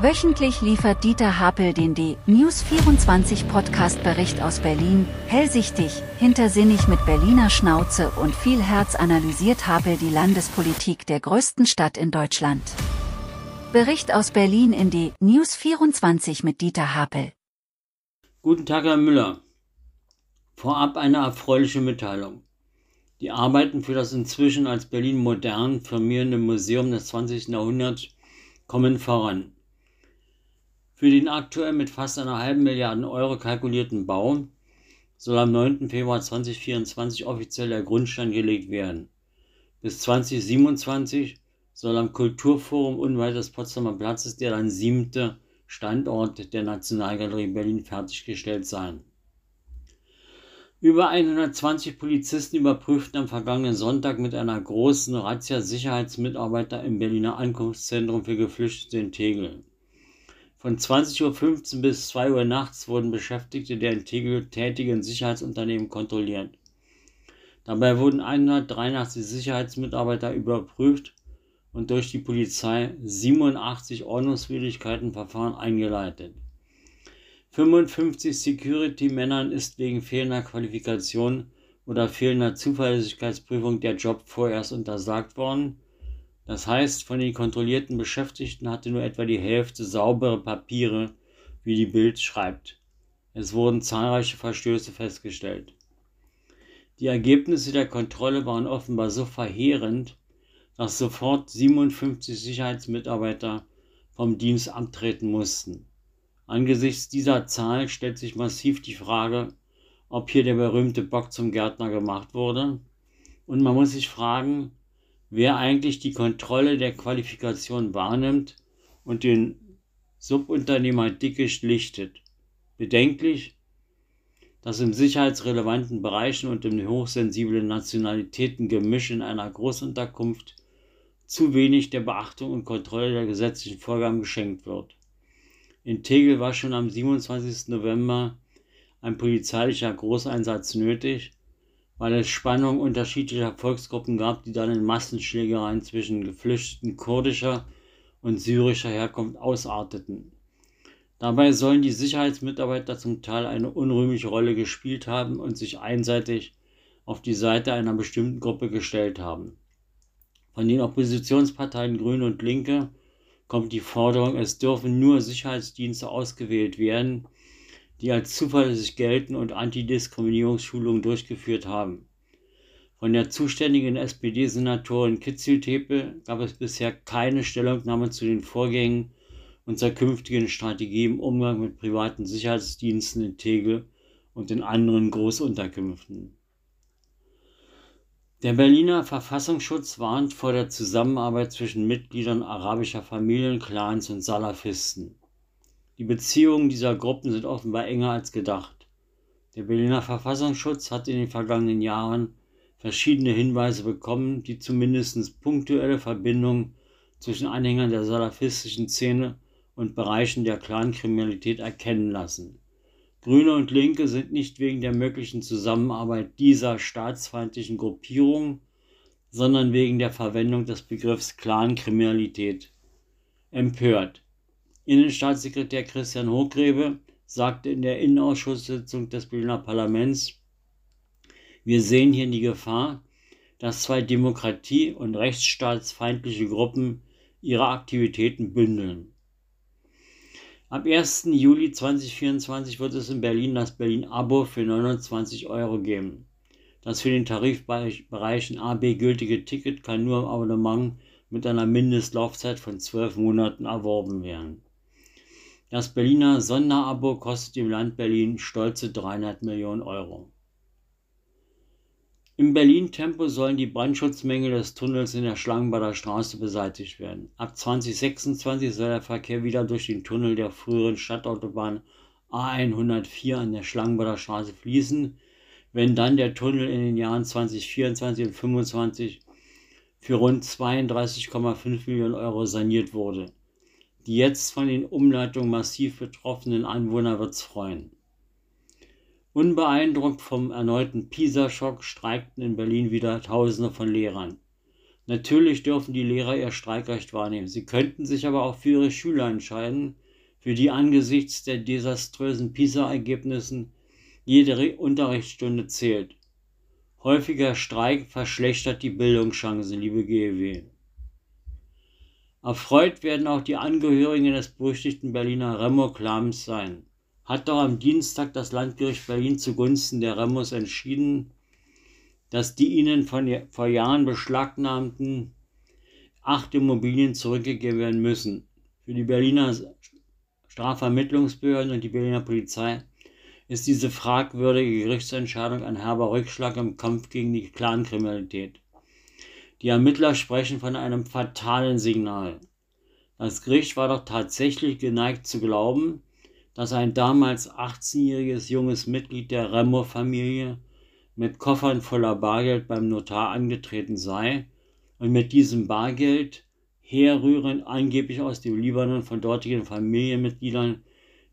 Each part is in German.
Wöchentlich liefert Dieter Hapel den D-News24 Podcast-Bericht aus Berlin. Hellsichtig, hintersinnig mit Berliner Schnauze und viel Herz analysiert Hapel die Landespolitik der größten Stadt in Deutschland. Bericht aus Berlin in D-News24 mit Dieter Hapel. Guten Tag, Herr Müller. Vorab eine erfreuliche Mitteilung. Die Arbeiten für das inzwischen als Berlin modern firmierende Museum des 20. Jahrhunderts kommen voran. Für den aktuell mit fast einer halben Milliarde Euro kalkulierten Bau soll am 9. Februar 2024 offiziell der Grundstein gelegt werden. Bis 2027 soll am Kulturforum unweit des Potsdamer Platzes der dann siebte Standort der Nationalgalerie Berlin fertiggestellt sein. Über 120 Polizisten überprüften am vergangenen Sonntag mit einer großen Razzia Sicherheitsmitarbeiter im Berliner Ankunftszentrum für Geflüchtete in Tegel. Von 20.15 Uhr bis 2 Uhr nachts wurden Beschäftigte der in Tegel tätigen Sicherheitsunternehmen kontrolliert. Dabei wurden 183 Sicherheitsmitarbeiter überprüft und durch die Polizei 87 Ordnungswidrigkeitenverfahren eingeleitet. 55 Security-Männern ist wegen fehlender Qualifikation oder fehlender Zuverlässigkeitsprüfung der Job vorerst untersagt worden. Das heißt, von den kontrollierten Beschäftigten hatte nur etwa die Hälfte saubere Papiere, wie die Bild schreibt. Es wurden zahlreiche Verstöße festgestellt. Die Ergebnisse der Kontrolle waren offenbar so verheerend, dass sofort 57 Sicherheitsmitarbeiter vom Dienst abtreten mussten. Angesichts dieser Zahl stellt sich massiv die Frage, ob hier der berühmte Bock zum Gärtner gemacht wurde. Und man muss sich fragen, wer eigentlich die Kontrolle der Qualifikation wahrnimmt und den Subunternehmer dickisch lichtet. Bedenklich, dass im sicherheitsrelevanten Bereichen und im hochsensiblen Nationalitätengemisch in einer Großunterkunft zu wenig der Beachtung und Kontrolle der gesetzlichen Vorgaben geschenkt wird. In Tegel war schon am 27. November ein polizeilicher Großeinsatz nötig, weil es Spannungen unterschiedlicher Volksgruppen gab, die dann in Massenschlägereien zwischen Geflüchteten kurdischer und syrischer Herkunft ausarteten. Dabei sollen die Sicherheitsmitarbeiter zum Teil eine unrühmliche Rolle gespielt haben und sich einseitig auf die Seite einer bestimmten Gruppe gestellt haben. Von den Oppositionsparteien Grüne und Linke kommt die Forderung, es dürfen nur Sicherheitsdienste ausgewählt werden, die als zuverlässig gelten und Antidiskriminierungsschulungen durchgeführt haben. Von der zuständigen SPD-Senatorin Kitzeltepe gab es bisher keine Stellungnahme zu den Vorgängen und zur künftigen Strategie im Umgang mit privaten Sicherheitsdiensten in Tegel und in anderen Großunterkünften. Der Berliner Verfassungsschutz warnt vor der Zusammenarbeit zwischen Mitgliedern arabischer Familien, Clans und Salafisten. Die Beziehungen dieser Gruppen sind offenbar enger als gedacht. Der Berliner Verfassungsschutz hat in den vergangenen Jahren verschiedene Hinweise bekommen, die zumindest punktuelle Verbindungen zwischen Anhängern der salafistischen Szene und Bereichen der Clankriminalität erkennen lassen. Grüne und Linke sind nicht wegen der möglichen Zusammenarbeit dieser staatsfeindlichen Gruppierung, sondern wegen der Verwendung des Begriffs Clankriminalität empört. Innenstaatssekretär Christian Hochgrebe sagte in der Innenausschusssitzung des Berliner Parlaments, wir sehen hier die Gefahr, dass zwei demokratie- und rechtsstaatsfeindliche Gruppen ihre Aktivitäten bündeln. Ab 1. Juli 2024 wird es in Berlin das Berlin-Abo für 29 Euro geben. Das für den Tarifbereichen A, B gültige Ticket kann nur im Abonnement mit einer Mindestlaufzeit von 12 Monaten erworben werden. Das Berliner Sonderabo kostet im Land Berlin stolze 300 Millionen Euro. Im Berlin-Tempo sollen die Brandschutzmängel des Tunnels in der Schlangenbader Straße beseitigt werden. Ab 2026 soll der Verkehr wieder durch den Tunnel der früheren Stadtautobahn A104 an der Schlangenbader Straße fließen, wenn dann der Tunnel in den Jahren 2024 und 2025 für rund 32,5 Millionen Euro saniert wurde. Die jetzt von den Umleitungen massiv betroffenen Anwohner wird es freuen. Unbeeindruckt vom erneuten PISA-Schock streikten in Berlin wieder Tausende von Lehrern. Natürlich dürfen die Lehrer ihr Streikrecht wahrnehmen. Sie könnten sich aber auch für ihre Schüler entscheiden, für die angesichts der desaströsen PISA-Ergebnissen jede Unterrichtsstunde zählt. Häufiger Streik verschlechtert die Bildungschancen, liebe GEW. Erfreut werden auch die Angehörigen des berüchtigten Berliner Remo-Clans sein. Hat doch am Dienstag das Landgericht Berlin zugunsten der Remos entschieden, dass die ihnen von, vor Jahren beschlagnahmten acht Immobilien zurückgegeben werden müssen. Für die Berliner Strafvermittlungsbehörden und die Berliner Polizei ist diese fragwürdige Gerichtsentscheidung ein herber Rückschlag im Kampf gegen die Clankriminalität. Die Ermittler sprechen von einem fatalen Signal. Das Gericht war doch tatsächlich geneigt zu glauben, dass ein damals 18-jähriges junges Mitglied der Remo-Familie mit Koffern voller Bargeld beim Notar angetreten sei und mit diesem Bargeld herrührend angeblich aus dem Libanon von dortigen Familienmitgliedern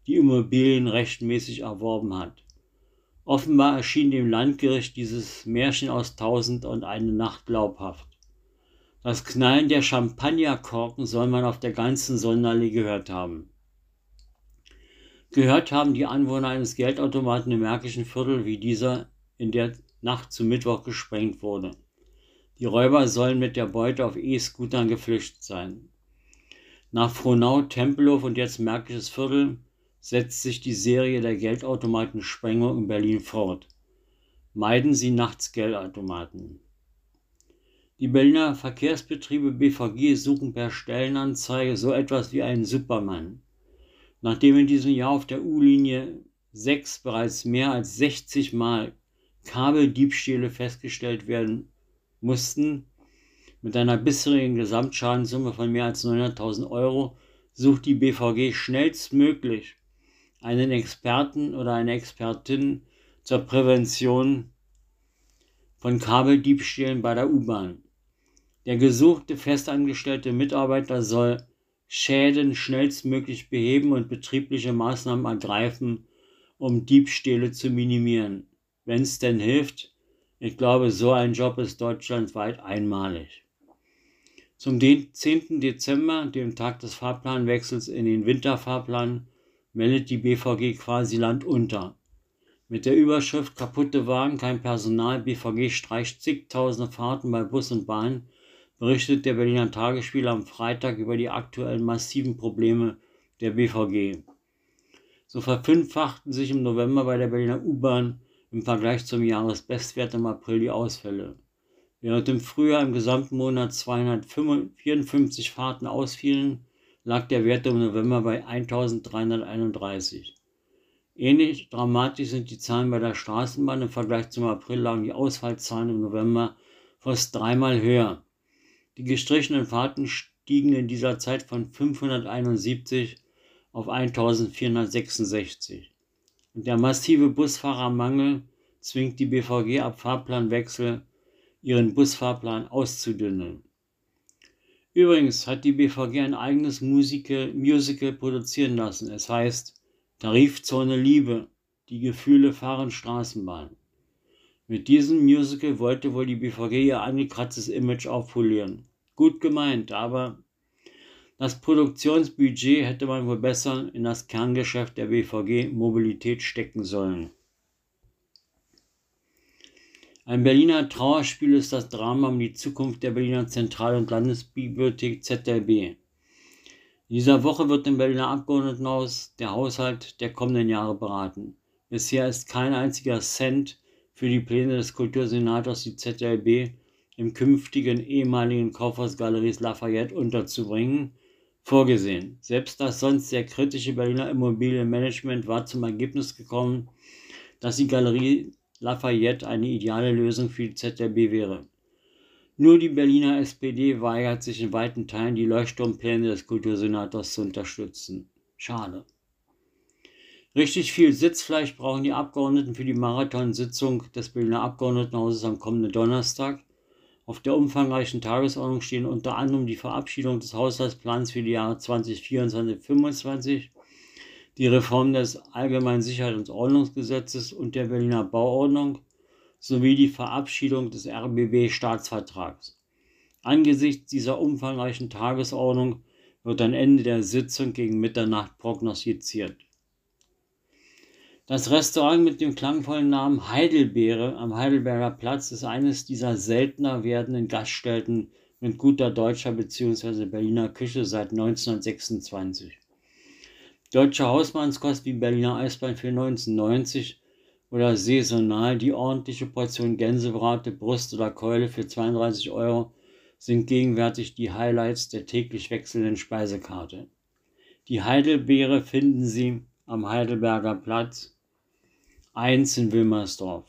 die Immobilien rechtmäßig erworben hat. Offenbar erschien dem Landgericht dieses Märchen aus Tausend und eine Nacht glaubhaft. Das Knallen der Champagnerkorken soll man auf der ganzen Sonderallee gehört haben. Gehört haben die Anwohner eines Geldautomaten im Märkischen Viertel, wie dieser in der Nacht zum Mittwoch gesprengt wurde. Die Räuber sollen mit der Beute auf E-Scootern geflüchtet sein. Nach Frohnau, Tempelhof und jetzt Märkisches Viertel setzt sich die Serie der Geldautomatensprengung in Berlin fort. Meiden Sie nachts Geldautomaten. Die Berliner Verkehrsbetriebe BVG suchen per Stellenanzeige so etwas wie einen Supermann. Nachdem in diesem Jahr auf der U-Linie 6 bereits mehr als 60 Mal Kabeldiebstähle festgestellt werden mussten, mit einer bisherigen Gesamtschadenssumme von mehr als 900.000 Euro, sucht die BVG schnellstmöglich einen Experten oder eine Expertin zur Prävention von Kabeldiebstählen bei der U-Bahn. Der gesuchte festangestellte Mitarbeiter soll Schäden schnellstmöglich beheben und betriebliche Maßnahmen ergreifen, um Diebstähle zu minimieren. Wenn es denn hilft, ich glaube, so ein Job ist deutschlandweit einmalig. Zum 10. Dezember, dem Tag des Fahrplanwechsels in den Winterfahrplan, meldet die BVG quasi Land unter. Mit der Überschrift Kaputte Wagen, kein Personal, BVG streicht zigtausende Fahrten bei Bus und Bahn berichtet der Berliner Tagesspiegel am Freitag über die aktuellen massiven Probleme der BVG. So verfünffachten sich im November bei der Berliner U-Bahn im Vergleich zum Jahresbestwert im April die Ausfälle. Während im Frühjahr im gesamten Monat 254 Fahrten ausfielen, lag der Wert im November bei 1331. Ähnlich dramatisch sind die Zahlen bei der Straßenbahn. Im Vergleich zum April lagen die Ausfallzahlen im November fast dreimal höher. Die gestrichenen Fahrten stiegen in dieser Zeit von 571 auf 1466. Und der massive Busfahrermangel zwingt die BVG ab Fahrplanwechsel ihren Busfahrplan auszudünnen. Übrigens hat die BVG ein eigenes Musical, Musical produzieren lassen. Es heißt Tarifzone Liebe, die Gefühle fahren Straßenbahn. Mit diesem Musical wollte wohl die BVG ihr angekratztes Image aufpolieren. Gut gemeint, aber das Produktionsbudget hätte man wohl besser in das Kerngeschäft der BVG Mobilität stecken sollen. Ein Berliner Trauerspiel ist das Drama um die Zukunft der Berliner Zentral- und Landesbibliothek ZLB. In dieser Woche wird im Berliner Abgeordnetenhaus der Haushalt der kommenden Jahre beraten. Bisher ist kein einziger Cent für die Pläne des Kultursenators die ZLB im künftigen ehemaligen Kaufhaus Galeries Lafayette unterzubringen, vorgesehen. Selbst das sonst sehr kritische Berliner Immobilienmanagement war zum Ergebnis gekommen, dass die Galerie Lafayette eine ideale Lösung für die ZLB wäre. Nur die Berliner SPD weigert sich in weiten Teilen, die Leuchtturmpläne des Kultursenators zu unterstützen. Schade. Richtig viel Sitzfleisch brauchen die Abgeordneten für die Marathonsitzung des Berliner Abgeordnetenhauses am kommenden Donnerstag. Auf der umfangreichen Tagesordnung stehen unter anderem die Verabschiedung des Haushaltsplans für die Jahre 2024-2025, die Reform des Allgemeinen Sicherheits- und Ordnungsgesetzes und der Berliner Bauordnung sowie die Verabschiedung des RBB-Staatsvertrags. Angesichts dieser umfangreichen Tagesordnung wird ein Ende der Sitzung gegen Mitternacht prognostiziert. Das Restaurant mit dem klangvollen Namen Heidelbeere am Heidelberger Platz ist eines dieser seltener werdenden Gaststätten mit guter deutscher bzw. Berliner Küche seit 1926. Deutsche Hausmannskost wie Berliner Eisbein für 1990 oder saisonal die ordentliche Portion Gänsebrate, Brust oder Keule für 32 Euro sind gegenwärtig die Highlights der täglich wechselnden Speisekarte. Die Heidelbeere finden Sie am Heidelberger Platz 1 in Wilmersdorf.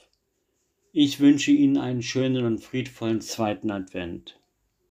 Ich wünsche Ihnen einen schönen und friedvollen zweiten Advent.